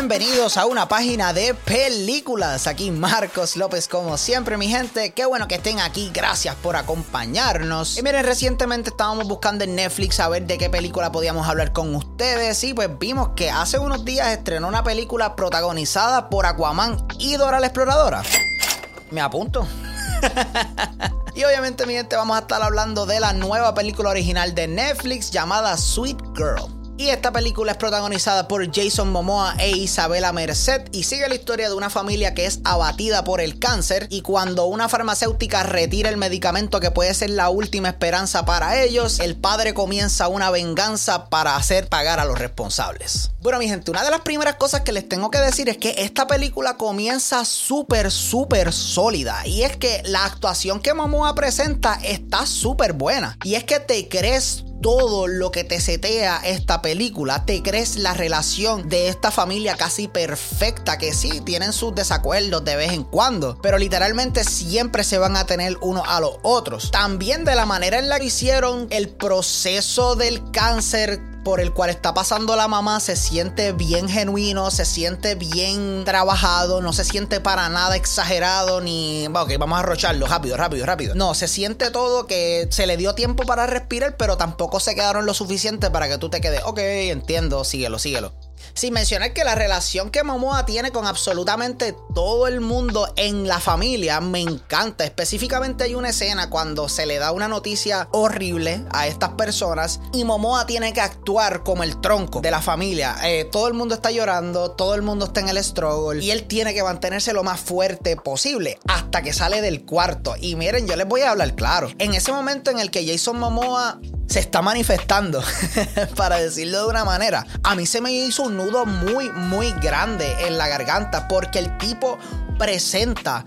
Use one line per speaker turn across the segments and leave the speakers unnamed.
bienvenidos a una página de películas. Aquí Marcos López, como siempre, mi gente. Qué bueno que estén aquí. Gracias por acompañarnos. Y miren, recientemente estábamos buscando en Netflix a ver de qué película podíamos hablar con ustedes. Y pues vimos que hace unos días estrenó una película protagonizada por Aquaman y Dora la Exploradora. Me apunto. y obviamente, mi gente, vamos a estar hablando de la nueva película original de Netflix llamada Sweet Girl. Y esta película es protagonizada por Jason Momoa e Isabela Merced y sigue la historia de una familia que es abatida por el cáncer y cuando una farmacéutica retira el medicamento que puede ser la última esperanza para ellos, el padre comienza una venganza para hacer pagar a los responsables. Bueno, mi gente, una de las primeras cosas que les tengo que decir es que esta película comienza súper, súper sólida. Y es que la actuación que Momoa presenta está súper buena. Y es que te crees todo lo que te setea esta película. Te crees la relación de esta familia casi perfecta, que sí, tienen sus desacuerdos de vez en cuando, pero literalmente siempre se van a tener uno a los otros. También de la manera en la que hicieron el proceso del cáncer por el cual está pasando la mamá se siente bien genuino, se siente bien trabajado, no se siente para nada exagerado ni... Ok, vamos a arrocharlo rápido, rápido, rápido. No, se siente todo que se le dio tiempo para respirar, pero tampoco se quedaron lo suficiente para que tú te quedes, ok, entiendo, síguelo, síguelo. Sin mencionar que la relación que Momoa tiene con absolutamente todo el mundo en la familia me encanta. Específicamente hay una escena cuando se le da una noticia horrible a estas personas y Momoa tiene que actuar como el tronco de la familia. Eh, todo el mundo está llorando, todo el mundo está en el struggle y él tiene que mantenerse lo más fuerte posible hasta que sale del cuarto. Y miren, yo les voy a hablar claro. En ese momento en el que Jason Momoa se está manifestando, para decirlo de una manera. A mí se me hizo un nudo muy, muy grande en la garganta porque el tipo presenta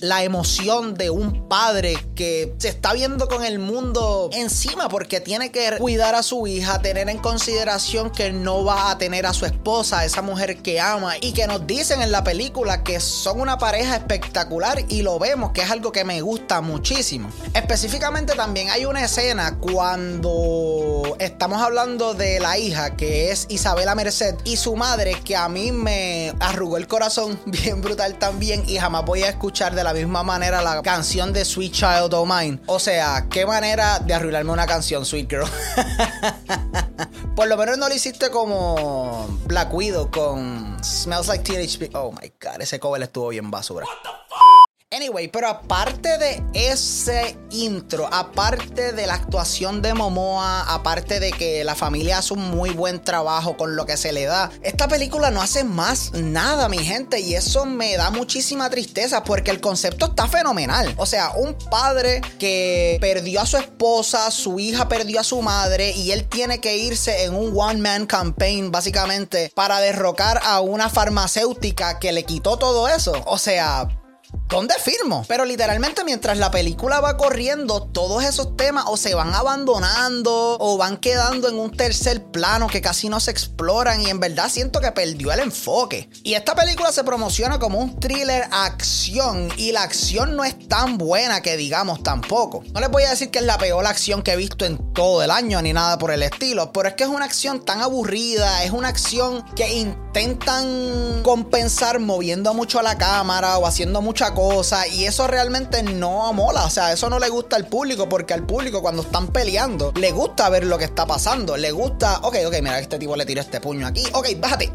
la emoción de un padre que se está viendo con el mundo encima porque tiene que cuidar a su hija, tener en consideración que no va a tener a su esposa, esa mujer que ama y que nos dicen en la película que son una pareja espectacular y lo vemos que es algo que me gusta muchísimo. Específicamente también hay una escena cuando estamos hablando de la hija que es Isabela Merced y su madre que a mí me arrugó el corazón bien brutal también y jamás voy a escuchar de la misma manera la canción de Sweet Child O' Mine. O sea, qué manera de arruinarme una canción, Sweet Girl. Por lo menos no lo hiciste como Black Widow con Smells Like Teenage Oh my god, ese cover estuvo bien basura. Anyway, pero aparte de ese intro, aparte de la actuación de Momoa, aparte de que la familia hace un muy buen trabajo con lo que se le da, esta película no hace más nada, mi gente, y eso me da muchísima tristeza porque el concepto está fenomenal. O sea, un padre que perdió a su esposa, su hija perdió a su madre y él tiene que irse en un one-man campaign, básicamente, para derrocar a una farmacéutica que le quitó todo eso. O sea, ¿Dónde firmo? Pero literalmente mientras la película va corriendo, todos esos temas o se van abandonando o van quedando en un tercer plano que casi no se exploran y en verdad siento que perdió el enfoque. Y esta película se promociona como un thriller acción y la acción no es tan buena que digamos tampoco. No les voy a decir que es la peor acción que he visto en todo el año ni nada por el estilo, pero es que es una acción tan aburrida, es una acción que intentan compensar moviendo mucho la cámara o haciendo mucha cosa y eso realmente no mola, o sea, eso no le gusta al público porque al público cuando están peleando le gusta ver lo que está pasando, le gusta, ok, ok, mira, este tipo le tiró este puño aquí, ok, bájate,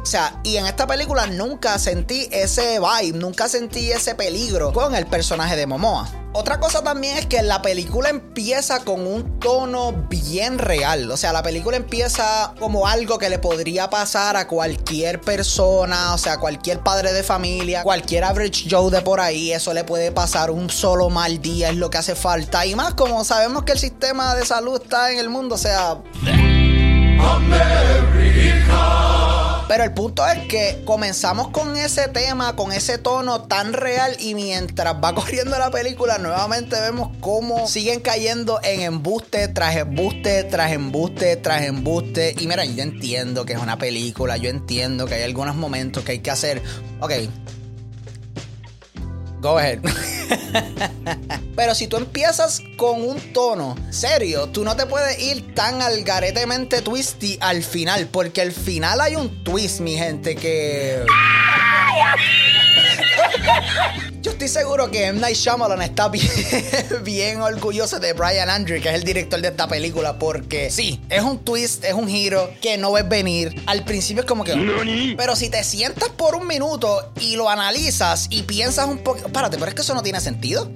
o sea, y en esta película nunca sentí ese vibe, nunca sentí ese peligro con el personaje de Momoa. Otra cosa también es que la película empieza con un tono bien real. O sea, la película empieza como algo que le podría pasar a cualquier persona, o sea, cualquier padre de familia, cualquier average Joe de por ahí. Eso le puede pasar un solo mal día, es lo que hace falta. Y más como sabemos que el sistema de salud está en el mundo, o sea... Pero el punto es que comenzamos con ese tema, con ese tono tan real y mientras va corriendo la película nuevamente vemos cómo siguen cayendo en embuste tras embuste, tras embuste, tras embuste. Y mira, yo entiendo que es una película, yo entiendo que hay algunos momentos que hay que hacer, ok, Go ahead. Pero si tú empiezas con un tono serio, tú no te puedes ir tan algaretemente twisty al final, porque al final hay un twist, mi gente, que... estoy seguro que M. Night Shyamalan está bien, bien orgulloso de Brian Andrew, que es el director de esta película, porque sí, es un twist, es un giro que no ves venir. Al principio es como que... Pero si te sientas por un minuto y lo analizas y piensas un poco... Párate, pero es que eso no tiene sentido.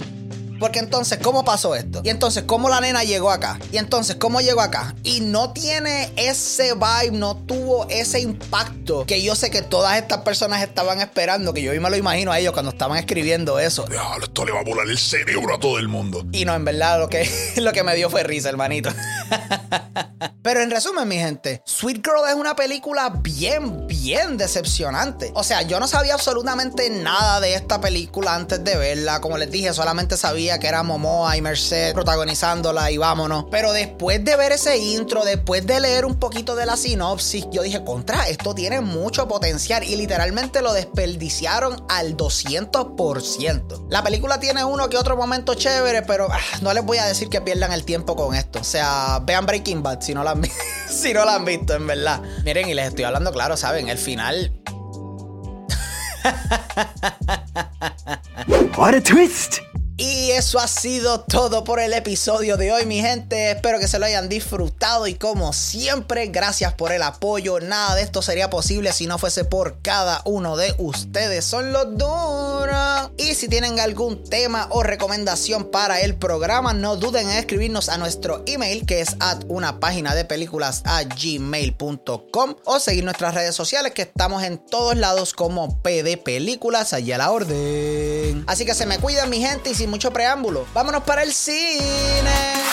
Porque entonces, ¿cómo pasó esto? Y entonces, ¿cómo la nena llegó acá? Y entonces, ¿cómo llegó acá? Y no tiene ese vibe, no tuvo ese impacto que yo sé que todas estas personas estaban esperando, que yo me lo imagino a ellos cuando estaban escribiendo eso.
Diablo, esto le va a volar el cerebro a todo el mundo.
Y no, en verdad, lo que, lo que me dio fue risa, hermanito. Pero en resumen, mi gente, Sweet Girl es una película bien, bien decepcionante. O sea, yo no sabía absolutamente nada de esta película antes de verla. Como les dije, solamente sabía que era Momoa y Merced protagonizándola y vámonos. Pero después de ver ese intro, después de leer un poquito de la sinopsis, yo dije, contra, esto tiene mucho potencial y literalmente lo desperdiciaron al 200%. La película tiene uno que otro momento chévere, pero ah, no les voy a decir que pierdan el tiempo con esto. O sea, vean Breaking Bad si no la han, si no la han visto, en verdad. Miren, y les estoy hablando claro, ¿saben? El final.
What a twist!
Y eso ha sido todo por el episodio de hoy, mi gente. Espero que se lo hayan disfrutado y como siempre, gracias por el apoyo. Nada de esto sería posible si no fuese por cada uno de ustedes. Son los duros. Y si tienen algún tema o recomendación para el programa, no duden en escribirnos a nuestro email que es at una página de películas a o seguir nuestras redes sociales que estamos en todos lados como PD Películas, allá a la orden. Así que se me cuidan mi gente y sin mucho preámbulo, vámonos para el cine.